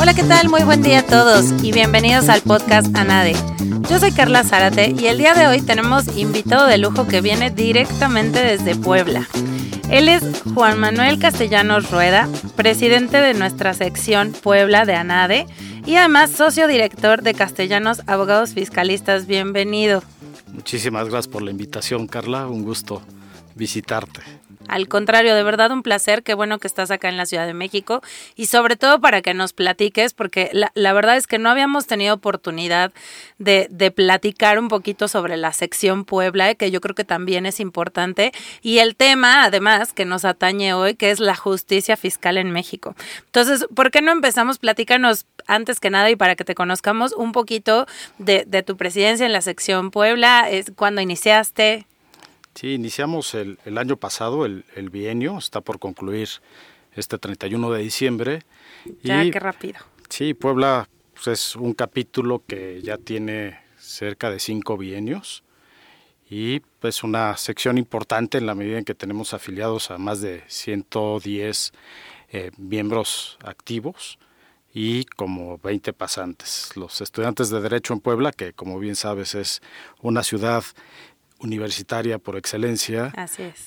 Hola, ¿qué tal? Muy buen día a todos y bienvenidos al podcast ANADE. Yo soy Carla Zárate y el día de hoy tenemos invitado de lujo que viene directamente desde Puebla. Él es Juan Manuel Castellanos Rueda, presidente de nuestra sección Puebla de ANADE y además socio director de Castellanos Abogados Fiscalistas. Bienvenido. Muchísimas gracias por la invitación, Carla. Un gusto visitarte. Al contrario, de verdad un placer, qué bueno que estás acá en la Ciudad de México y sobre todo para que nos platiques, porque la, verdad es que no habíamos tenido oportunidad de, de, platicar un poquito sobre la sección Puebla, que yo creo que también es importante, y el tema, además, que nos atañe hoy, que es la justicia fiscal en México. Entonces, ¿por qué no empezamos? Platícanos antes que nada y para que te conozcamos un poquito de, de tu presidencia en la sección Puebla, es, cuándo iniciaste. Sí, iniciamos el, año pasado, el, bienio, está por concluir este 31 de diciembre. Ya, qué rápido. Sí, Puebla pues, es un capítulo que ya tiene cerca de cinco bienios y pues una sección importante en la medida en que tenemos afiliados a más de 110 eh, miembros activos y como 20 pasantes. Los estudiantes de Derecho en Puebla, que como bien sabes es una ciudad universitaria por excelencia.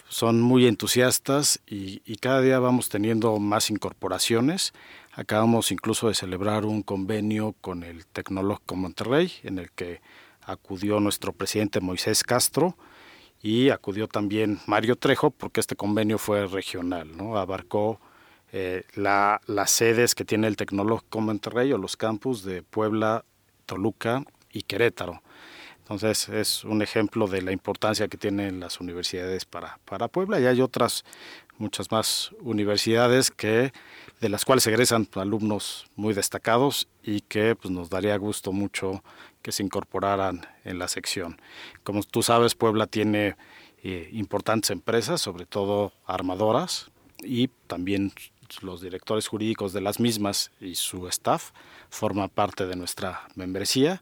Son muy entusiastas y, cada día vamos teniendo más incorporaciones. Acabamos incluso de celebrar un convenio con el Tecnológico Monterrey, en el que acudió nuestro presidente Moisés Castro y acudió también Mario Trejo, porque este convenio fue regional, ¿no? abarcó eh, la, las sedes que tiene el Tecnológico Monterrey o los campus de Puebla, Toluca y Querétaro. Entonces es un ejemplo de la importancia que tienen las universidades para, para Puebla y hay otras muchas más universidades que de las cuales egresan alumnos muy destacados y que pues, nos daría gusto mucho que se incorporaran en la sección. Como tú sabes, Puebla tiene eh, importantes empresas, sobre todo armadoras, y también los directores jurídicos de las mismas y su staff forman parte de nuestra membresía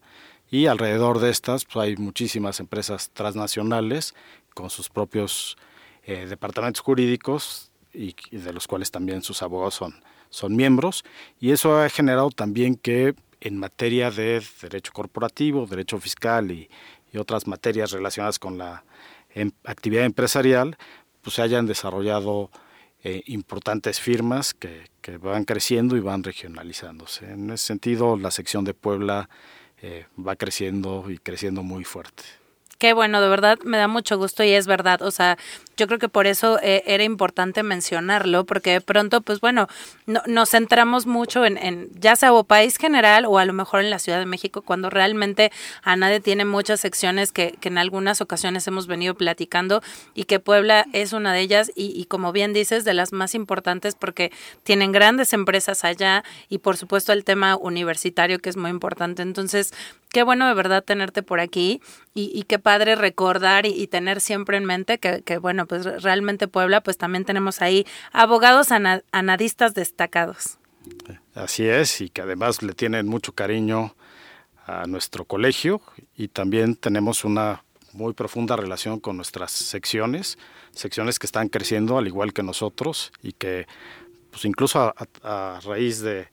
y alrededor de estas pues, hay muchísimas empresas transnacionales con sus propios eh, departamentos jurídicos y, de los cuales también sus abogados son, son miembros y eso ha generado también que en materia de derecho corporativo, derecho fiscal y, otras materias relacionadas con la em, actividad empresarial, pues se hayan desarrollado eh, importantes firmas que, que, van creciendo y van regionalizándose. En ese sentido, la sección de Puebla eh, va creciendo y creciendo muy fuerte. Qué bueno, de verdad me da mucho gusto y es verdad. O sea, yo creo que por eso eh, era importante mencionarlo, porque de pronto, pues bueno, no, nos centramos mucho en, en, ya sea o país general o a lo mejor en la Ciudad de México, cuando realmente a nadie tiene muchas secciones que, que en algunas ocasiones hemos venido platicando y que Puebla es una de ellas y, y como bien dices, de las más importantes porque tienen grandes empresas allá y por supuesto el tema universitario que es muy importante. Entonces, qué bueno de verdad tenerte por aquí y, qué padre recordar y, tener siempre en mente que, bueno, pues realmente Puebla, pues también tenemos ahí abogados anadistas destacados. Así es, y que además le tienen mucho cariño a nuestro colegio y también tenemos una muy profunda relación con nuestras secciones, secciones que están creciendo al igual que nosotros y que pues incluso a, raíz de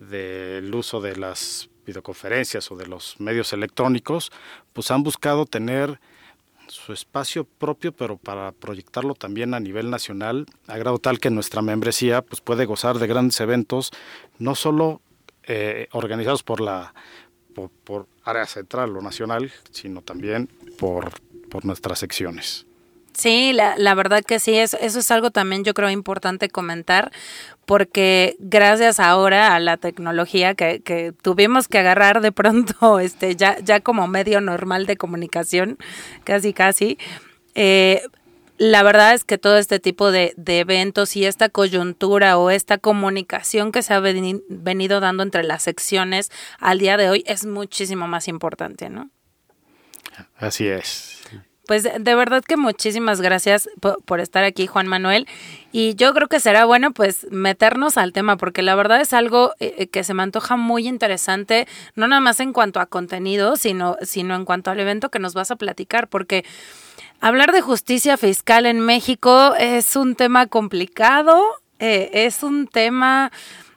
del uso de las videoconferencias o de los medios electrónicos, pues han buscado tener su espacio propio, pero para proyectarlo también a nivel nacional, a grado tal que nuestra membresía pues, puede gozar de grandes eventos, no solo eh, organizados por la por, área central o nacional, sino también por, por nuestras secciones. Sí, la, la verdad que sí, eso, eso es algo también yo creo importante comentar, porque gracias ahora a la tecnología que, que tuvimos que agarrar de pronto, este, ya, ya como medio normal de comunicación, casi casi, eh, la verdad es que todo este tipo de, de, eventos y esta coyuntura o esta comunicación que se ha venido dando entre las secciones al día de hoy es muchísimo más importante, ¿no? Así es. Pues de verdad que muchísimas gracias por, estar aquí, Juan Manuel. Y yo creo que será bueno pues meternos al tema, porque la verdad es algo eh, eh, que se me antoja muy interesante, no nada más en cuanto a contenido, sino, sino en cuanto al evento que nos vas a platicar, porque Hablar de justicia fiscal en México es un tema complicado, eh, es un tema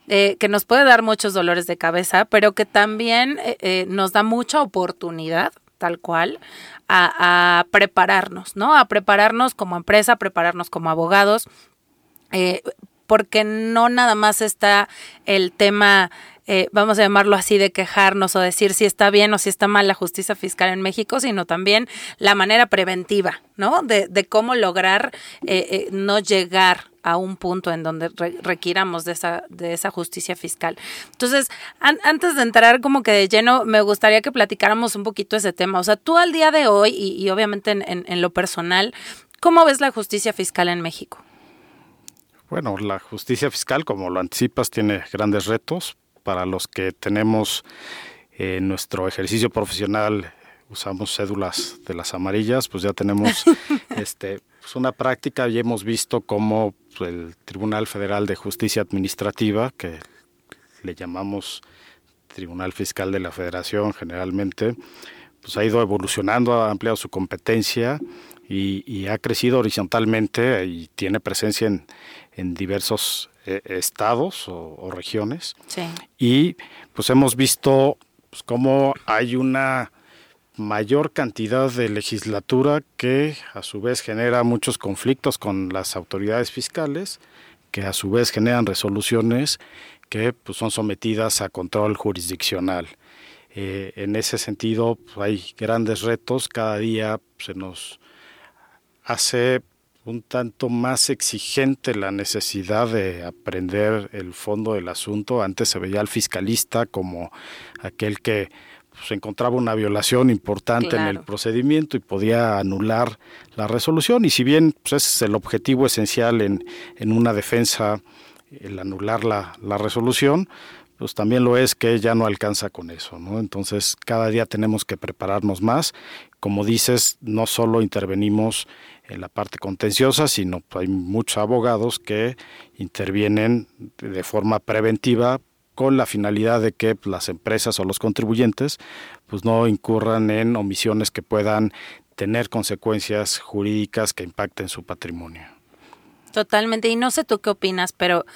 que nos puede dar muchos dolores de cabeza, pero que también nos da mucha oportunidad, tal cual, a, prepararnos, ¿no? A prepararnos como empresa, a prepararnos como abogados, porque no nada más está el tema eh, vamos a llamarlo así, de quejarnos o decir si está bien o si está mal la justicia fiscal en México, sino también la manera preventiva, ¿no? De, cómo lograr eh, eh, no llegar a un punto en donde requiramos de esa, de esa justicia fiscal. Entonces, antes de entrar como que de lleno, me gustaría que platicáramos un poquito ese tema. O sea, tú al día de hoy, y, obviamente en lo personal, ¿cómo ves la justicia fiscal en México? Bueno, la justicia fiscal, como lo anticipas, tiene grandes retos, para los que tenemos en nuestro ejercicio profesional usamos cédulas de las amarillas, pues ya tenemos este pues una práctica y hemos visto cómo el Tribunal Federal de Justicia Administrativa, que le llamamos Tribunal Fiscal de la Federación generalmente, pues ha ido evolucionando, ha ampliado su competencia y, ha crecido horizontalmente y tiene presencia en, en diversos eh, estados o, regiones. Y pues hemos visto pues, cómo hay una mayor cantidad de legislatura que a su vez genera muchos conflictos con las autoridades fiscales, que a su vez generan resoluciones que pues, son sometidas a control jurisdiccional. Eh, en ese sentido pues, hay grandes retos, cada día se nos hace un tanto más exigente la necesidad de aprender el fondo del asunto. Antes se veía al fiscalista como aquel que pues, encontraba una violación importante en el procedimiento y podía anular la resolución. Y si bien pues, ese es el objetivo esencial en, en una defensa, el anular la, la resolución, pues también lo es que ya no alcanza con eso, ¿no? Entonces cada día tenemos que prepararnos más. Como dices, no solo intervenimos en la parte contenciosa, sino hay muchos abogados que intervienen de forma preventiva con la finalidad de que las empresas o los contribuyentes pues no incurran en omisiones que puedan tener consecuencias jurídicas que impacten su patrimonio. Totalmente, y no sé tú qué opinas, pero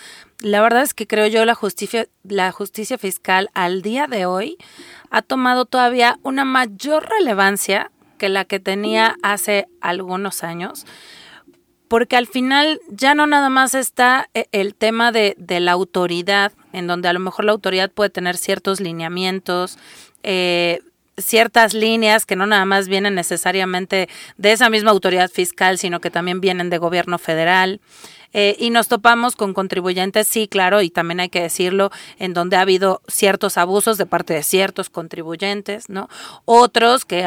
la verdad es que creo yo la justicia, la justicia fiscal al día de hoy ha tomado todavía una mayor relevancia que la que tenía hace algunos años, porque al final ya no nada más está eh, el tema de, la autoridad, en donde a lo mejor la autoridad puede tener ciertos lineamientos, eh, ciertas líneas que no nada más vienen necesariamente de esa misma autoridad fiscal, sino que también vienen de gobierno federal. Eh, y nos topamos con contribuyentes, sí, claro, y también hay que decirlo, en donde ha habido ciertos abusos de parte de ciertos contribuyentes, ¿no? Otros que,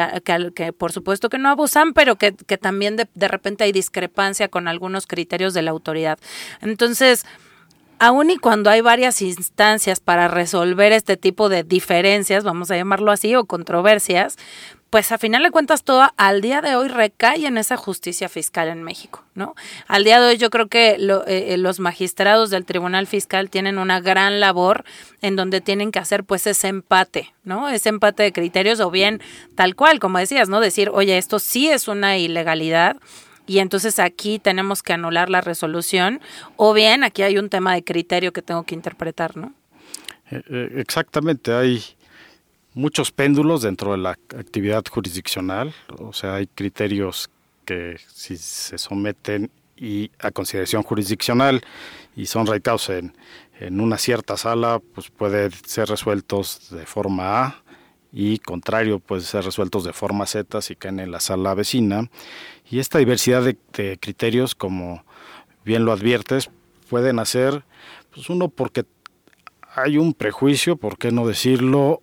que, por supuesto que no abusan, pero que, que también de, de repente hay discrepancia con algunos criterios de la autoridad. Entonces, aun y cuando hay varias instancias para resolver este tipo de diferencias, vamos a llamarlo así, o controversias, pues a final de cuentas todo al día de hoy recae en esa justicia fiscal en México, ¿no? Al día de hoy yo creo que eh, eh, los magistrados del Tribunal Fiscal tienen una gran labor en donde tienen que hacer pues ese empate, ¿no? Ese empate de criterios o bien tal cual, como decías, ¿no? Decir, oye, esto sí es una ilegalidad y entonces aquí tenemos que anular la resolución o bien aquí hay un tema de criterio que tengo que interpretar, ¿no? Eh, exactamente, hay muchos péndulos dentro de la actividad jurisdiccional, o sea, hay criterios que si se someten y a consideración jurisdiccional y son radicados en, en una cierta sala, pues pueden ser resueltos de forma A y contrario, pueden ser resueltos de forma Z si caen en la sala vecina. Y esta diversidad de, de criterios, como bien lo adviertes, pueden hacer, pues uno porque hay un prejuicio, por qué no decirlo,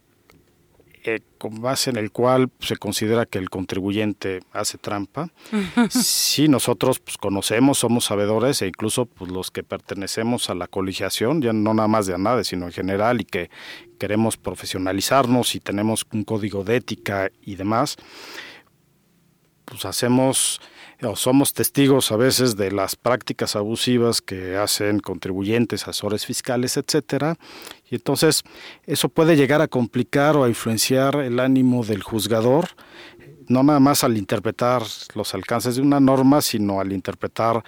eh, con base en el cual se considera que el contribuyente hace trampa. Si nosotros pues, conocemos, somos sabedores e incluso pues, los que pertenecemos a la colegiación, ya no nada más de ANADE, sino en general, y que queremos profesionalizarnos y tenemos un código de ética y demás, pues hacemos o somos testigos a veces de las prácticas abusivas que hacen contribuyentes, asesores fiscales, etcétera, y entonces eso puede llegar a complicar o a influenciar el ánimo del juzgador no nada más al interpretar los alcances de una norma, sino al interpretar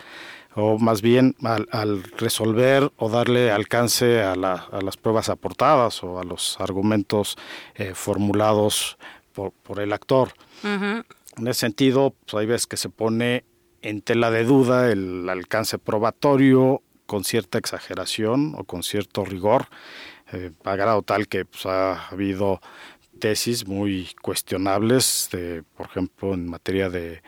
o más bien al, resolver o darle alcance a, las pruebas aportadas o a los argumentos eh, formulados por, el actor. En ese sentido, pues hay veces que se pone en tela de duda el alcance probatorio con cierta exageración o con cierto rigor, eh, a grado tal que pues, ha habido tesis muy cuestionables, de, por ejemplo, en materia de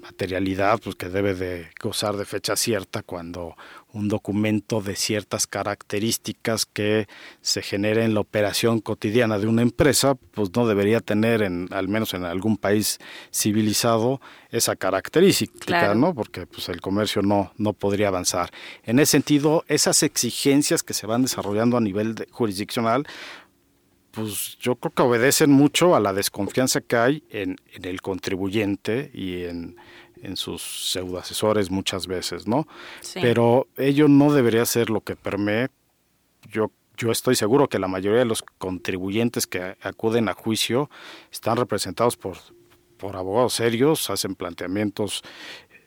materialidad, pues que debe de gozar de fecha cierta cuando un documento de ciertas características que se genere en la operación cotidiana de una empresa, pues no debería tener, en, al menos en algún país civilizado, esa característica, ¿no? Porque pues el comercio no, no podría avanzar. En ese sentido, esas exigencias que se van desarrollando a nivel jurisdiccional, pues yo creo que obedecen mucho a la desconfianza que hay en, en el contribuyente y en, en sus pseudoasesores muchas veces, ¿no? Pero ello no debería ser lo que permee. Yo, yo estoy seguro que la mayoría de los contribuyentes que acuden a juicio están representados por, por abogados serios, hacen planteamientos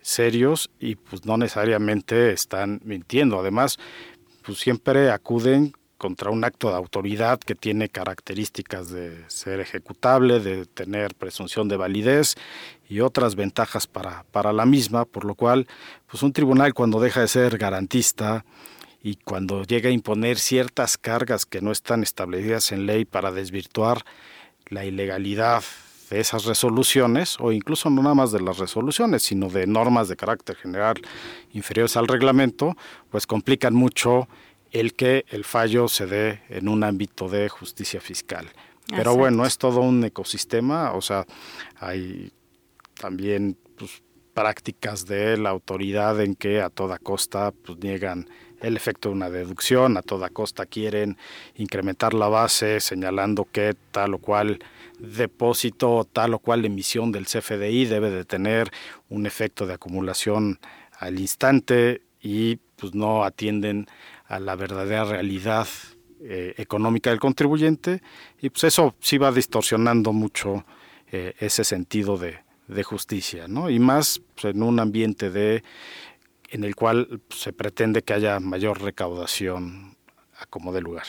serios y pues no necesariamente están mintiendo. Además, pues siempre acuden contra un acto de autoridad que tiene características de ser ejecutable, de tener presunción de validez y otras ventajas para, para la misma, por lo cual pues un tribunal cuando deja de ser garantista y cuando llega a imponer ciertas cargas que no están establecidas en ley para desvirtuar la ilegalidad de esas resoluciones, o incluso no nada más de las resoluciones, sino de normas de carácter general inferiores al reglamento, pues complican mucho el que el fallo se dé en un ámbito de justicia fiscal. Pero bueno, es todo un ecosistema, o sea, hay también pues, prácticas de la autoridad en que a toda costa pues, niegan el efecto de una deducción, a toda costa quieren incrementar la base señalando que tal o cual depósito, tal o cual emisión del CFDI debe de tener un efecto de acumulación al instante y pues no atienden a la verdadera realidad eh, económica del contribuyente y pues eso sí va distorsionando mucho eh, ese sentido de, justicia, ¿no? Y más pues, en un ambiente de en el cual pues, se pretende que haya mayor recaudación a como de lugar.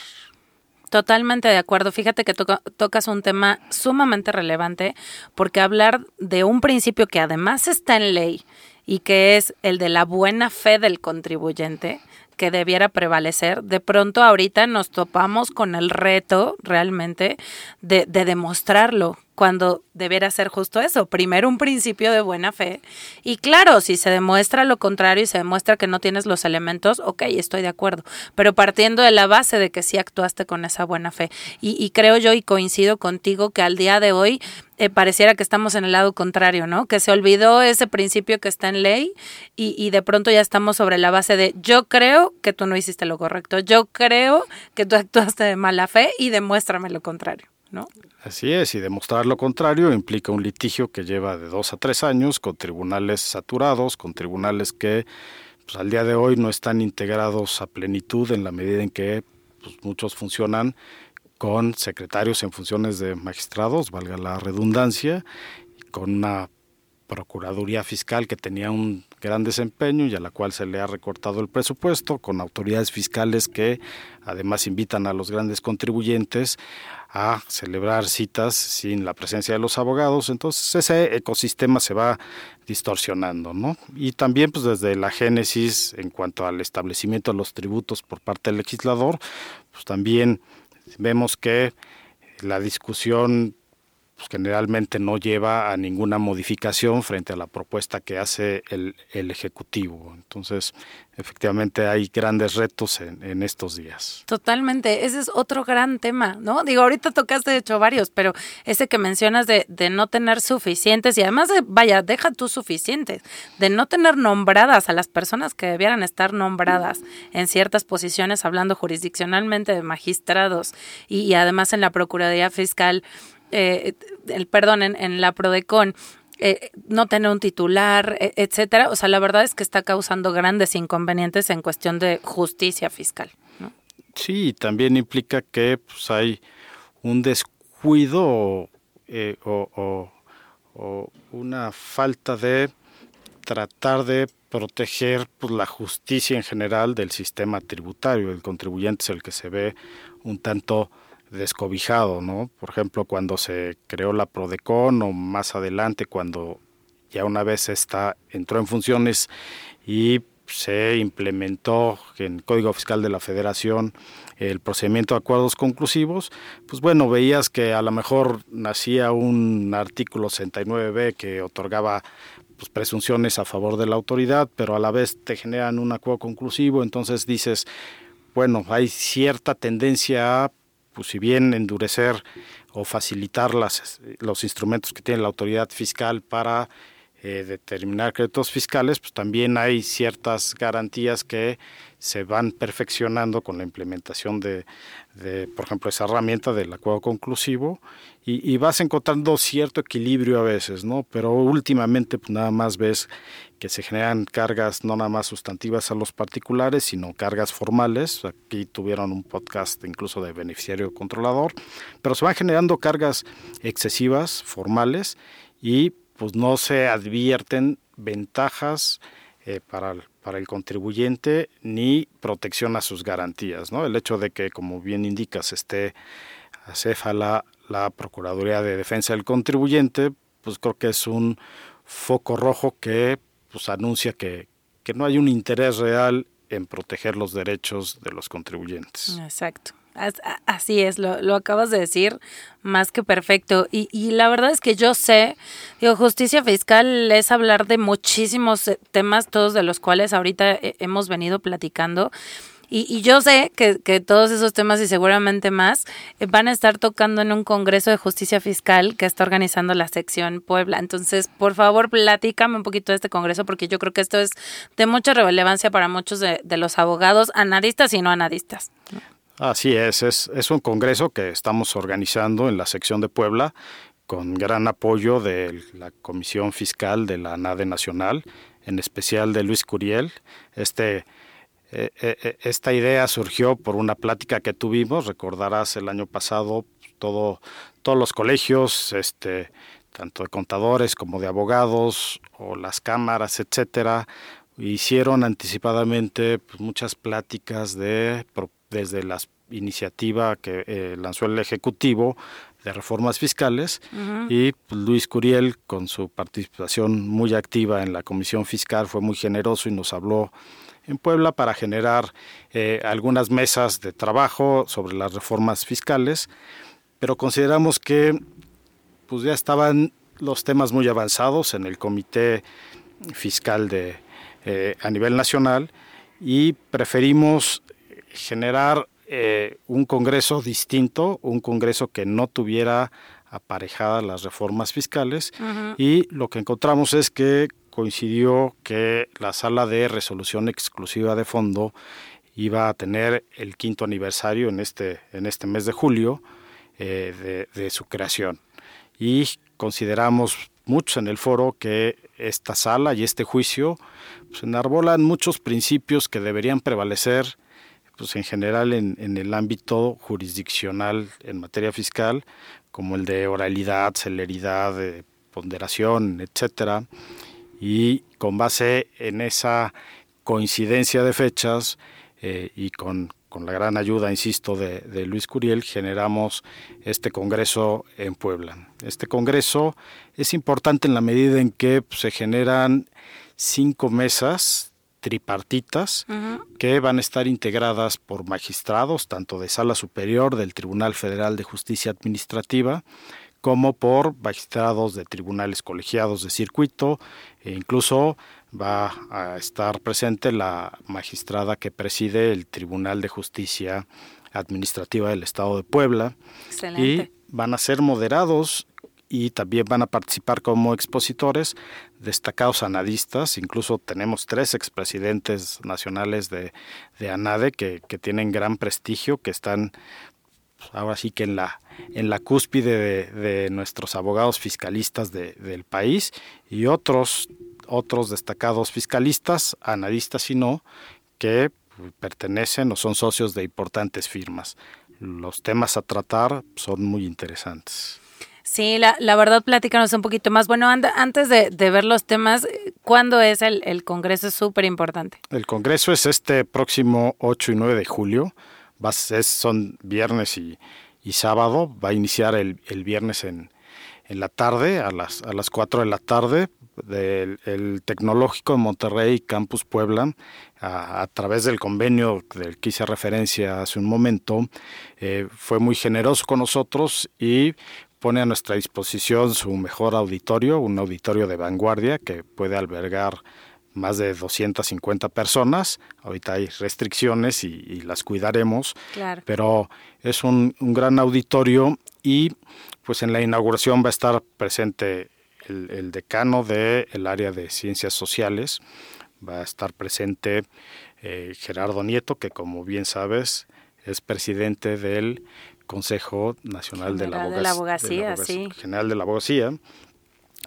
Totalmente de acuerdo. Fíjate que tocas un tema sumamente relevante porque hablar de un principio que además está en ley y que es el de la buena fe del contribuyente, que debiera prevalecer, de pronto ahorita nos topamos con el reto realmente de, de demostrarlo, cuando debiera ser justo eso, primero un principio de buena fe. Y claro, si se demuestra lo contrario y se demuestra que no tienes los elementos, ok, estoy de acuerdo, pero partiendo de la base de que sí actuaste con esa buena fe. Y, creo yo y coincido contigo que al día de hoy eh, pareciera que estamos en el lado contrario, ¿no? Que se olvidó ese principio que está en ley y, y de pronto ya estamos sobre la base de yo creo que tú no hiciste lo correcto, yo creo que tú actuaste de mala fe y demuéstrame lo contrario. Así es, y demostrar lo contrario implica un litigio que lleva de dos a tres años con tribunales saturados, con tribunales que pues, al día de hoy no están integrados a plenitud en la medida en que pues, muchos funcionan con secretarios en funciones de magistrados, valga la redundancia, con una Procuraduría Fiscal que tenía un gran desempeño y a la cual se le ha recortado el presupuesto, con autoridades fiscales que además invitan a los grandes contribuyentes a celebrar citas sin la presencia de los abogados, entonces ese ecosistema se va distorsionando, ¿no? Y también pues desde la génesis en cuanto al establecimiento de los tributos por parte del legislador, pues también vemos que la discusión pues, generalmente no lleva a ninguna modificación frente a la propuesta que hace el, el Ejecutivo. Entonces, efectivamente hay grandes retos en, en, estos días. Totalmente, ese es otro gran tema, ¿no? Digo, ahorita tocaste de hecho varios, pero ese que mencionas de, de no tener suficientes y además de, vaya, deja tú suficientes, de no tener nombradas a las personas que debieran estar nombradas en ciertas posiciones, hablando jurisdiccionalmente de magistrados y, y además en la Procuraduría Fiscal eh, el perdón, en, la Prodecon, eh, no tener un titular, e, etcétera. O sea, la verdad es que está causando grandes inconvenientes en cuestión de justicia fiscal. Sí, también implica que pues, hay un descuido eh, o, o una falta de tratar de proteger pues, la justicia en general del sistema tributario. El contribuyente es el que se ve un tanto descobijado, ¿no? Por ejemplo, cuando se creó la Prodecon o más adelante cuando ya una vez está entró en funciones y se implementó en el Código Fiscal de la Federación el procedimiento de acuerdos conclusivos, pues bueno, veías que a lo mejor nacía un artículo 69b que otorgaba pues, presunciones a favor de la autoridad, pero a la vez te generan un acuerdo conclusivo, entonces dices, bueno, hay cierta tendencia a, pues si bien endurecer o facilitar las, los instrumentos que tiene la autoridad fiscal para eh, determinar créditos fiscales, pues también hay ciertas garantías que se van perfeccionando con la implementación de, por ejemplo, esa herramienta del acuerdo conclusivo y, vas encontrando cierto equilibrio a veces, ¿no? Pero últimamente pues nada más ves que se generan cargas no nada más sustantivas a los particulares, sino cargas formales. Aquí tuvieron un podcast incluso de beneficiario controlador, pero se van generando cargas excesivas, formales, y pues no se advierten ventajas eh, para, para el contribuyente ni protección a sus garantías. ¿no? El hecho de que, como bien indicas, esté acéfala la Procuraduría de Defensa del Contribuyente, pues creo que es un foco rojo que pues, anuncia que, que no hay un interés real en proteger los derechos de los contribuyentes. Exacto. Así es, lo, lo, acabas de decir más que perfecto. Y, y, la verdad es que yo sé, digo, justicia fiscal es hablar de muchísimos eh, temas, todos de los cuales ahorita eh, hemos venido platicando. Y, y yo sé que, que, todos esos temas y seguramente más eh, van a estar tocando en un Congreso de Justicia Fiscal que está organizando la sección Puebla. Entonces, por favor, platícame un poquito de este Congreso porque yo creo que esto es de mucha relevancia para muchos de, de los abogados, analistas y no analistas. Así es, es, es un congreso que estamos organizando en la sección de Puebla con gran apoyo de la Comisión Fiscal de la NADE Nacional, en especial de Luis Curiel. Este, eh, eh, eh, esta idea surgió por una plática que tuvimos, recordarás el año pasado, todo, todos los colegios, este, tanto de contadores como de abogados o las cámaras, etcétera, hicieron anticipadamente pues, muchas pláticas de desde la iniciativa que eh, lanzó el Ejecutivo de reformas fiscales y pues, Luis Curiel con su participación muy activa en la Comisión Fiscal fue muy generoso y nos habló en Puebla para generar eh, algunas mesas de trabajo sobre las reformas fiscales, pero consideramos que pues ya estaban los temas muy avanzados en el Comité Fiscal de, eh, a nivel nacional y preferimos generar eh, un Congreso distinto, un Congreso que no tuviera aparejadas las reformas fiscales y lo que encontramos es que coincidió que la sala de resolución exclusiva de fondo iba a tener el quinto aniversario en este, en este mes de julio eh, de, su creación. Y consideramos muchos en el foro que esta sala y este juicio pues, enarbolan muchos principios que deberían prevalecer pues en general en, en, el ámbito jurisdiccional en materia fiscal, como el de oralidad, celeridad, de ponderación, etcétera, y con base en esa coincidencia de fechas eh, y con, con, la gran ayuda, insisto, de, de, Luis Curiel, generamos este congreso en Puebla. Este congreso es importante en la medida en que pues, se generan cinco mesas tripartitas que van a estar integradas por magistrados, tanto de sala superior del Tribunal Federal de Justicia Administrativa, como por magistrados de tribunales colegiados de circuito, e incluso va a estar presente la magistrada que preside el Tribunal de Justicia Administrativa del Estado de Puebla. Y van a ser moderados y también van a participar como expositores destacados anadistas, incluso tenemos tres expresidentes nacionales de, de ANADE que, que, tienen gran prestigio, que están pues, ahora sí que en la, en la cúspide de, nuestros abogados fiscalistas del país. Y otros, otros destacados fiscalistas, anadistas y no, que pertenecen o son socios de importantes firmas. Los temas a tratar son muy interesantes. Sí, la, la verdad, platícanos un poquito más. Bueno, antes de, ver los temas, ¿cuándo es el, el Congreso? Es súper importante. El Congreso es este próximo 8 y 9 de julio. Va, es, son viernes y, y, sábado. Va a iniciar el, el viernes en, en la tarde, a las, a las 4 de la tarde, del el Tecnológico de Monterrey, Campus Puebla, a, través del convenio del que hice referencia hace un momento, eh, fue muy generoso con nosotros y pone a nuestra disposición su mejor auditorio, un auditorio de vanguardia que puede albergar más de 250 personas. Ahorita hay restricciones y, las cuidaremos, pero es un, un, gran auditorio y pues en la inauguración va a estar presente el, decano del área de ciencias sociales, va a estar presente eh, Gerardo Nieto, que como bien sabes es presidente del Consejo Nacional de la, Abogacía, General de la Abogacía,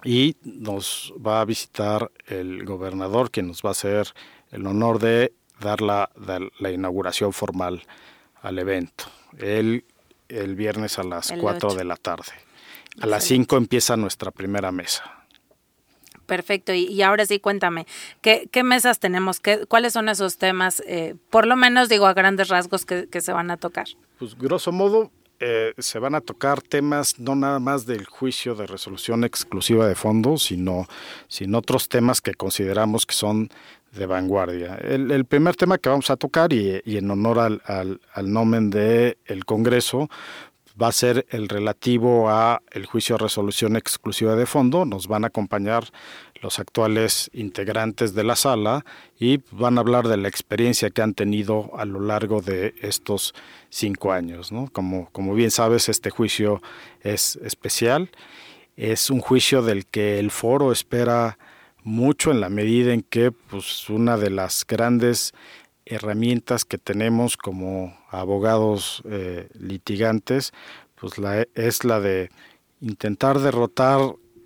y nos va a visitar el gobernador, quien nos va a hacer el honor de dar la, la inauguración formal al evento, el, el viernes a las 4 de la tarde. A las 5 empieza nuestra primera mesa. Perfecto. Y, ahora sí, cuéntame, ¿qué, mesas tenemos? ¿Qué, ¿Cuáles son esos temas, eh, por lo menos digo a grandes rasgos, que, se van a tocar? Pues grosso modo, eh, se van a tocar temas no nada más del juicio de resolución exclusiva de fondos, sino, sino otros temas que consideramos que son de vanguardia. El, primer tema que vamos a tocar, y, en honor al, al, al nomen del el Congreso, va a ser el relativo a el juicio de resolución exclusiva de fondo. Nos van a acompañar los actuales integrantes de la sala y van a hablar de la experiencia que han tenido a lo largo de estos cinco años. Como, como bien sabes, este juicio es especial. Es un juicio del que el foro espera mucho en la medida en que pues, una de las grandes herramientas que tenemos como abogados eh, litigantes, pues la, es la de intentar derrotar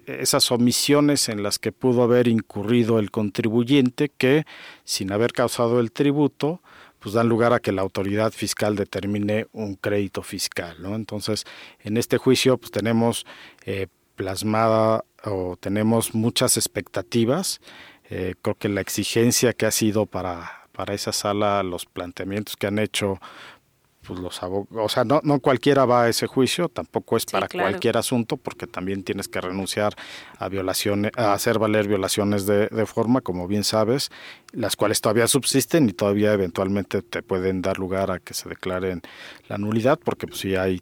esas omisiones en las que pudo haber incurrido el contribuyente que, sin haber causado el tributo, pues dan lugar a que la autoridad fiscal determine un crédito fiscal. Entonces, en este juicio pues tenemos eh, plasmada o tenemos muchas expectativas. Eh, creo que la exigencia que ha sido para para esa sala los planteamientos que han hecho pues los abogados, o sea, no, no cualquiera va a ese juicio, tampoco es para cualquier asunto, porque también tienes que renunciar a violaciones, a hacer valer violaciones de, de, forma, como bien sabes, las cuales todavía subsisten y todavía eventualmente te pueden dar lugar a que se declaren la nulidad, porque pues sí hay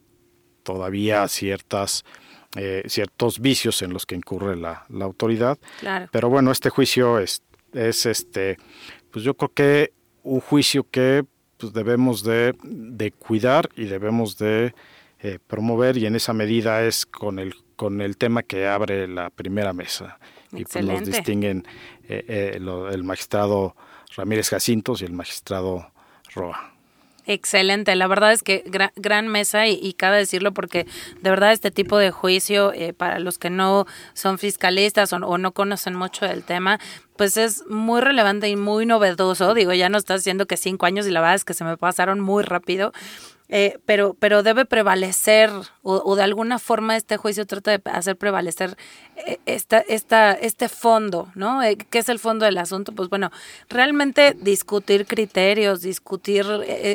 todavía ciertas eh, ciertos vicios en los que incurre la, la autoridad. Pero bueno, este juicio es, es este pues yo creo que un juicio que pues debemos de, cuidar y debemos de eh, promover y en esa medida es con el con el tema que abre la primera mesa y pues nos distinguen eh, eh, el magistrado Ramírez Jacintos y el magistrado Roa. Excelente, la verdad es que gran, mesa y, y, cabe decirlo porque de verdad este tipo de juicio eh, para los que no son fiscalistas o, o, no conocen mucho del tema, pues es muy relevante y muy novedoso. Digo, ya no está haciendo que cinco años y la verdad es que se me pasaron muy rápido. Eh, pero, pero debe prevalecer, o, de alguna forma este juicio trata de hacer prevalecer eh, esta, esta, este fondo, ¿no? Eh, ¿Qué es el fondo del asunto? Pues bueno, realmente discutir criterios, discutir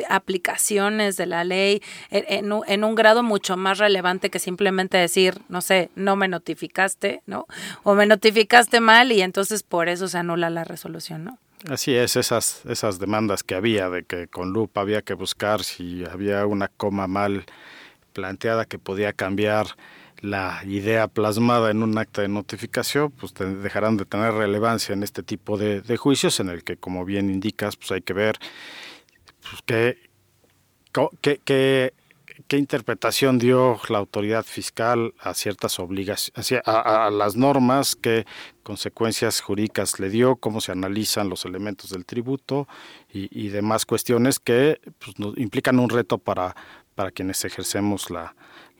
aplicaciones de la ley en, en, un grado mucho más relevante que simplemente decir, no sé, no me notificaste, ¿no? O me notificaste mal y entonces por eso se anula la resolución, ¿no? Así es, esas, esas demandas que había de que con lupa había que buscar si había una coma mal planteada que podía cambiar la idea plasmada en un acta de notificación, pues dejarán de tener relevancia en este tipo de, de, juicios en el que, como bien indicas, pues hay que ver pues, qué, qué, qué interpretación dio la autoridad fiscal a ciertas obligaciones, a, las normas, qué consecuencias jurídicas le dio, cómo se analizan los elementos del tributo y, demás cuestiones que pues, nos implican un reto para, para quienes ejercemos la,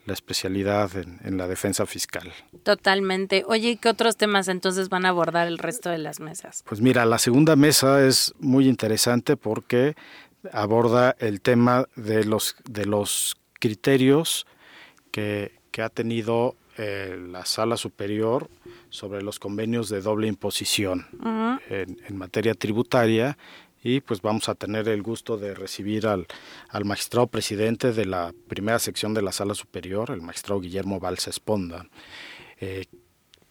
especialidad en, en, la defensa fiscal. Totalmente. Oye, ¿qué otros temas entonces van a abordar el resto de las mesas? Pues mira, la segunda mesa es muy interesante porque aborda el tema de los, de los criterios que, ha tenido eh, la sala superior sobre los convenios de doble imposición en, materia tributaria y pues vamos a tener el gusto de recibir al, magistrado presidente de la primera sección de la sala superior, el magistrado Guillermo Valls Esponda. Eh,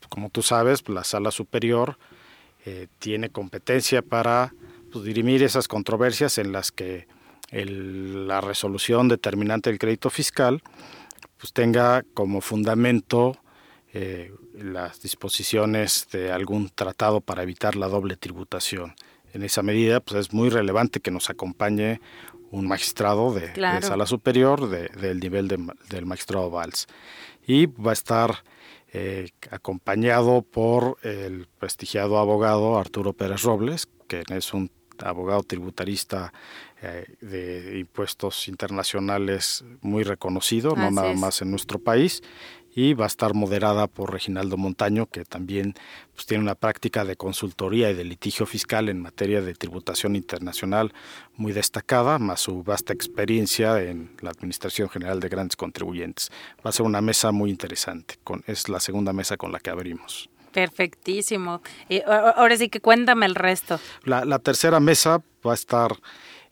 como tú sabes, la sala superior eh, tiene competencia para pues, dirimir esas controversias en las que la resolución determinante del crédito fiscal pues tenga como fundamento eh, las disposiciones de algún tratado para evitar la doble tributación. En esa medida, pues es muy relevante que nos acompañe un magistrado de, sala superior del nivel del magistrado Valls. Y va a estar eh, acompañado por el prestigiado abogado Arturo Pérez Robles, que es un abogado tributarista eh, de impuestos internacionales muy reconocido, no nada más en nuestro país, y va a estar moderada por Reginaldo Montaño, que también pues, tiene una práctica de consultoría y de litigio fiscal en materia de tributación internacional muy destacada, más su vasta experiencia en la Administración General de Grandes Contribuyentes. Va a ser una mesa muy interesante, con, es la segunda mesa con la que abrimos. Perfectísimo. Y ahora sí que cuéntame el resto. La, tercera mesa va a estar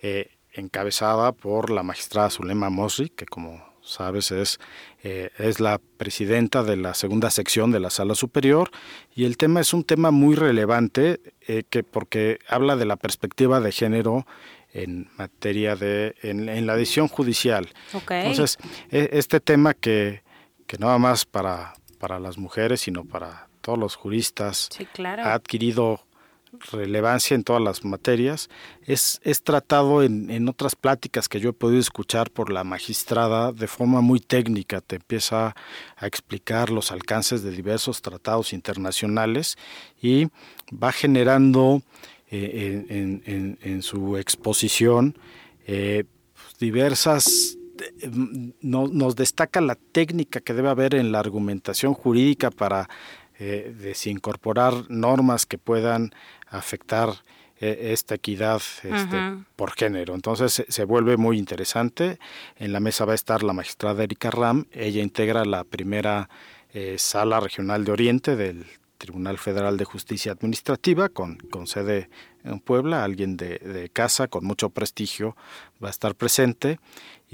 eh, encabezada por la magistrada Zulema Mosri, que como sabes, es, eh, es la presidenta de la segunda sección de la sala superior. Y el tema es un tema muy relevante eh, que porque habla de la perspectiva de género en materia de en, la decisión judicial. Entonces, e, este tema que, que no va más para, para las mujeres, sino para todos los juristas, ha adquirido relevancia en todas las materias, es, es tratado en, en, otras pláticas que yo he podido escuchar por la magistrada de forma muy técnica, te empieza a explicar los alcances de diversos tratados internacionales y va generando eh, en, en, su exposición eh, diversas nos destaca la técnica que debe haber en la argumentación jurídica para eh, desincorporar normas que puedan afectar eh, esta equidad este, por género. Entonces se, vuelve muy interesante. En la mesa va a estar la magistrada Erika Ram. Ella integra la primera eh, sala regional de Oriente del Tribunal Federal de Justicia Administrativa con, con sede en Puebla. Alguien de, de casa con mucho prestigio va a estar presente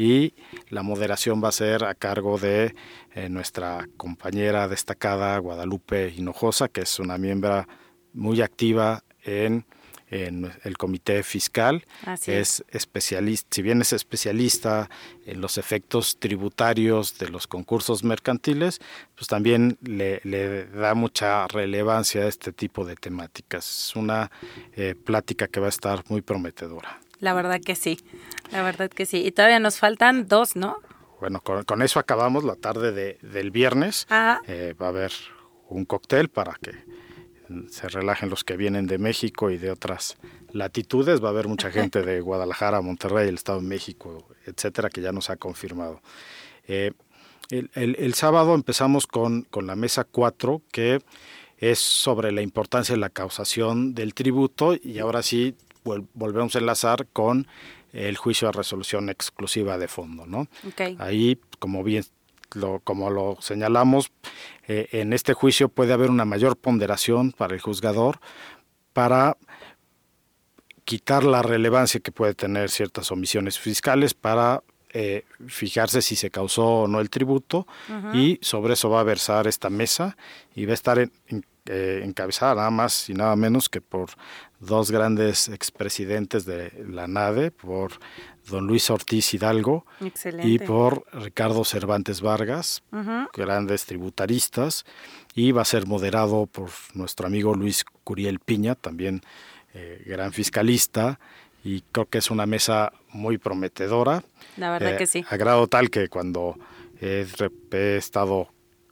y la moderación va a ser a cargo de eh, nuestra compañera destacada Guadalupe Hinojosa, que es una miembro muy activa en, el comité fiscal. es especialista, si bien es especialista en los efectos tributarios de los concursos mercantiles, pues también le, da mucha relevancia a este tipo de temáticas. Es una eh, plática que va a estar muy prometedora. La verdad que sí, la verdad que sí. Y todavía nos faltan dos, ¿no? Bueno, con, eso acabamos la tarde de, del viernes. Ah. Eh, va a haber un cóctel para que se relajen los que vienen de México y de otras latitudes. Va a haber mucha gente de Guadalajara, Monterrey, el Estado de México, etcétera, que ya nos ha confirmado. Eh, el, sábado empezamos con, con la mesa 4, que es sobre la importancia de la causación del tributo, y ahora sí volvemos a enlazar con el juicio de resolución exclusiva de fondo, ¿no? Ahí, como bien lo, como lo señalamos, eh, en este juicio puede haber una mayor ponderación para el juzgador para quitar la relevancia que puede tener ciertas omisiones fiscales para eh, fijarse si se causó o no el tributo y sobre eso va a versar esta mesa y va a estar eh, encabezada nada más y nada menos que por dos grandes expresidentes de la NADE, por don Luis Ortiz Hidalgo y por Ricardo Cervantes Vargas, grandes tributaristas, y va a ser moderado por nuestro amigo Luis Curiel Piña, también eh, gran fiscalista, y creo que es una mesa muy prometedora. La verdad que sí. A grado tal que cuando he, estado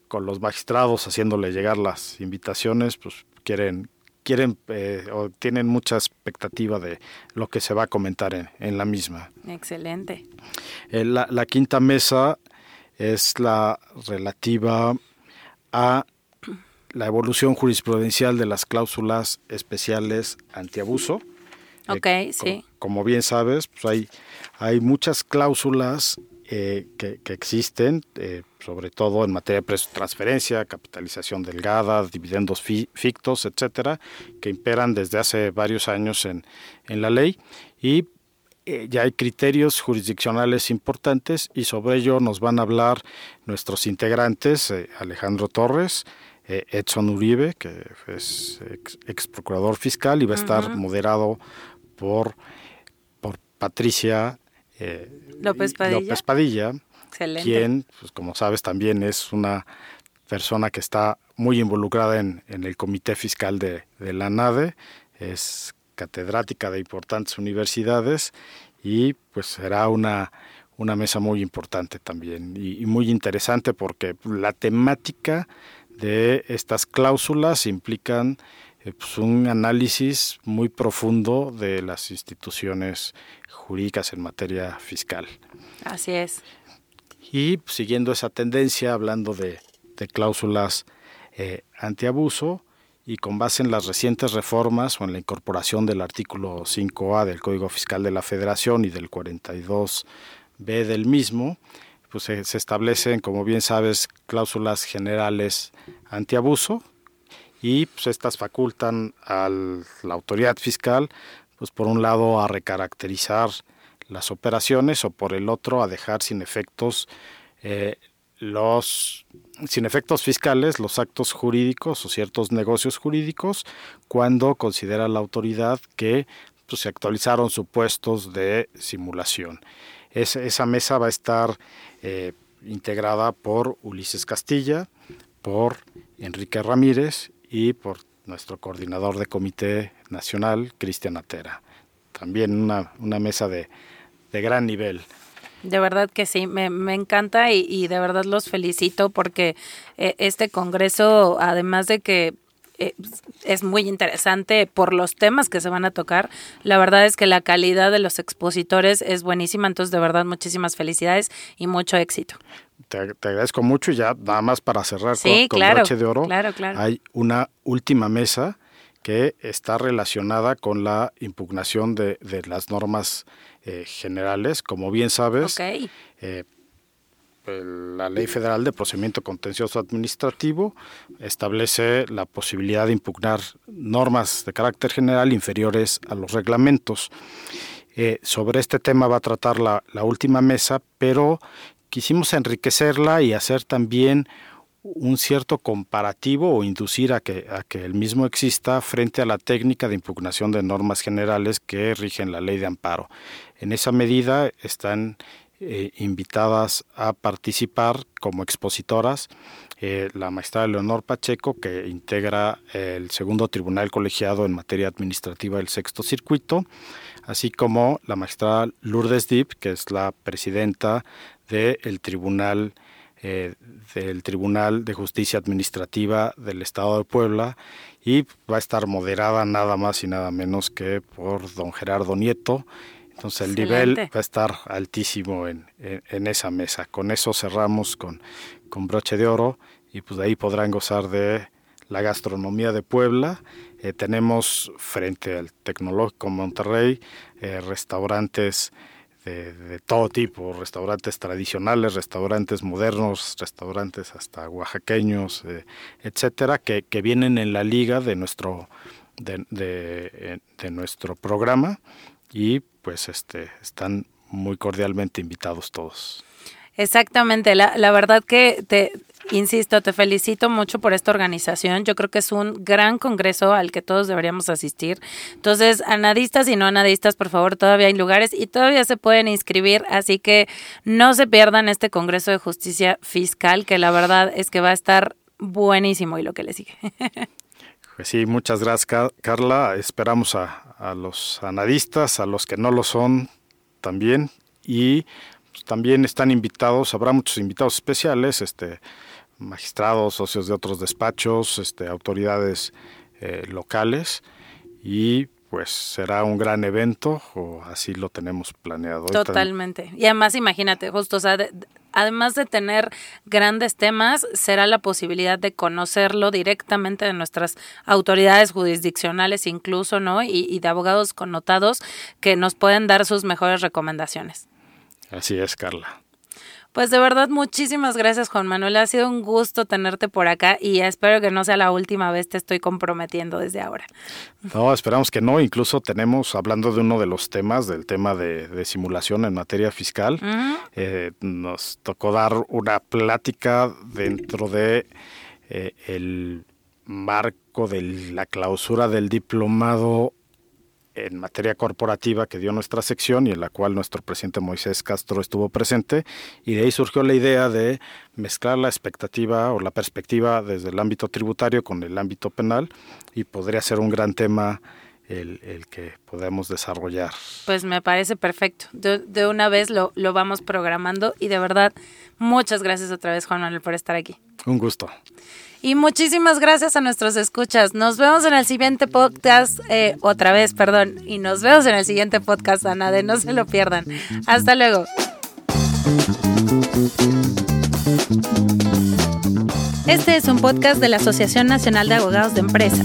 con los magistrados haciéndole llegar las invitaciones, pues quieren quieren eh, o tienen mucha expectativa de lo que se va a comentar en, en la misma. Excelente. Eh, la, la, quinta mesa es la relativa a la evolución jurisprudencial de las cláusulas especiales antiabuso. Ok, sí. Como, bien sabes, pues hay, hay muchas cláusulas eh, que, existen, eh, sobre todo en materia de transferencia, capitalización delgada, dividendos fictos, etcétera, que imperan desde hace varios años en, en la ley. Y eh, ya hay criterios jurisdiccionales importantes y sobre ello nos van a hablar nuestros integrantes, Alejandro Torres, Edson Uribe, que es ex, procurador fiscal y va a estar moderado por, por Patricia López Padilla. Quien, pues, como sabes, también es una persona que está muy involucrada en, el comité fiscal de, la NADE, es catedrática de importantes universidades y pues será una, una mesa muy importante también y, muy interesante porque la temática de estas cláusulas implican eh, pues, un análisis muy profundo de las instituciones jurídicas en materia fiscal. Así es. Y siguiendo esa tendencia, hablando de, cláusulas eh, antiabuso y con base en las recientes reformas o en la incorporación del artículo 5A del Código Fiscal de la Federación y del 42B del mismo, pues se, se establecen, como bien sabes, cláusulas generales antiabuso y pues estas facultan a la autoridad fiscal pues por un lado a recaracterizar las operaciones o por el otro a dejar sin efectos eh, los sin efectos fiscales los actos jurídicos o ciertos negocios jurídicos cuando considera la autoridad que pues, se actualizaron supuestos de simulación. esa mesa va a estar eh, integrada por Ulises Castilla, por Enrique Ramírez y por nuestro coordinador de comité nacional, Cristian Atera. También una, una mesa de, gran nivel. De verdad que sí, me, encanta y, de verdad los felicito porque eh, este Congreso, además de que eh, es muy interesante por los temas que se van a tocar, la verdad es que la calidad de los expositores es buenísima, entonces de verdad muchísimas felicidades y mucho éxito te, agradezco mucho y ya nada más para cerrar con, claro, de oro. Hay una última mesa que está relacionada con la impugnación de, las normas eh, generales. Como bien sabes, eh, la Ley Federal de Procedimiento Contencioso Administrativo establece la posibilidad de impugnar normas de carácter general inferiores a los reglamentos. Eh, sobre este tema va a tratar la, la última mesa, pero quisimos enriquecerla y hacer también un cierto comparativo o inducir a que, el mismo exista frente a la técnica de impugnación de normas generales que rigen la ley de amparo. En esa medida están eh, invitadas a participar como expositoras eh, la magistrada Leonor Pacheco, que integra el segundo tribunal colegiado en materia administrativa del sexto circuito, así como la magistrada Lourdes Dip, que es la presidenta del Tribunal eh, del Tribunal de Justicia Administrativa del Estado de Puebla y va a estar moderada nada más y nada menos que por don Gerardo Nieto. Entonces el nivel va a estar altísimo en, en, esa mesa. Con eso cerramos con, con broche de oro y pues de ahí podrán gozar de la gastronomía de Puebla. Eh, tenemos frente al Tecnológico Monterrey eh, restaurantes de, todo tipo, restaurantes tradicionales, restaurantes modernos, restaurantes hasta oaxaqueños, eh, etcétera, que, que, vienen en la liga de nuestro, de, de, de, nuestro programa y pues este, están muy cordialmente invitados todos. Exactamente, la, la verdad que te, Insisto, te felicito mucho por esta organización. Yo creo que es un gran congreso al que todos deberíamos asistir. Entonces, anadistas y no anadistas, por favor, todavía hay lugares y todavía se pueden inscribir, así que no se pierdan este Congreso de Justicia Fiscal, que la verdad es que va a estar buenísimo y lo que le sigue. Pues sí, muchas gracias, Carla. Esperamos a, a los anadistas, a los que no lo son también y pues, también están invitados, habrá muchos invitados especiales, este magistrados, socios de otros despachos, este, autoridades eh, locales y pues será un gran evento o así lo tenemos planeado. Totalmente. Y además imagínate, justo, o sea, además de tener grandes temas, será la posibilidad de conocerlo directamente de nuestras autoridades jurisdiccionales incluso, ¿no? Y, y de abogados connotados que nos pueden dar sus mejores recomendaciones. Así es, Carla. Pues de verdad, muchísimas gracias, Juan Manuel. Ha sido un gusto tenerte por acá y espero que no sea la última vez, te estoy comprometiendo desde ahora. No, esperamos que no. Incluso tenemos, hablando de uno de los temas, del tema de, simulación en materia fiscal, eh, nos tocó dar una plática dentro de eh, el marco de la clausura del diplomado en materia corporativa que dio nuestra sección y en la cual nuestro presidente Moisés Castro estuvo presente. Y de ahí surgió la idea de mezclar la expectativa o la perspectiva desde el ámbito tributario con el ámbito penal y podría ser un gran tema el, que podemos desarrollar. Pues me parece perfecto. De, una vez lo, lo vamos programando y de verdad muchas gracias otra vez Juan Manuel por estar aquí. Un gusto. Y muchísimas gracias a nuestros escuchas. Nos vemos en el siguiente podcast, eh, otra vez, perdón. Y nos vemos en el siguiente podcast, Ana, de no se lo pierdan. Hasta luego. Este es un podcast de la Asociación Nacional de Abogados de Empresa.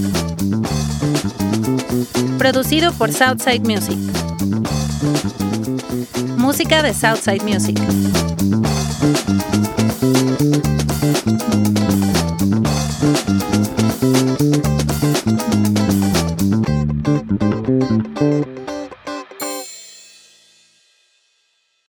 Producido por Southside Music. Música de Southside Music.